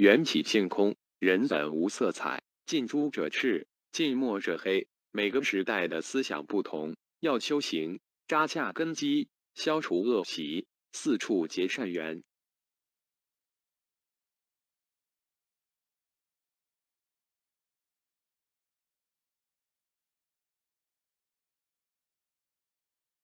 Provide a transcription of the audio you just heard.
缘起性空人本无色彩近朱者赤近墨者黑。每个时代的思想不同要修行扎下根基消除恶习四处结善缘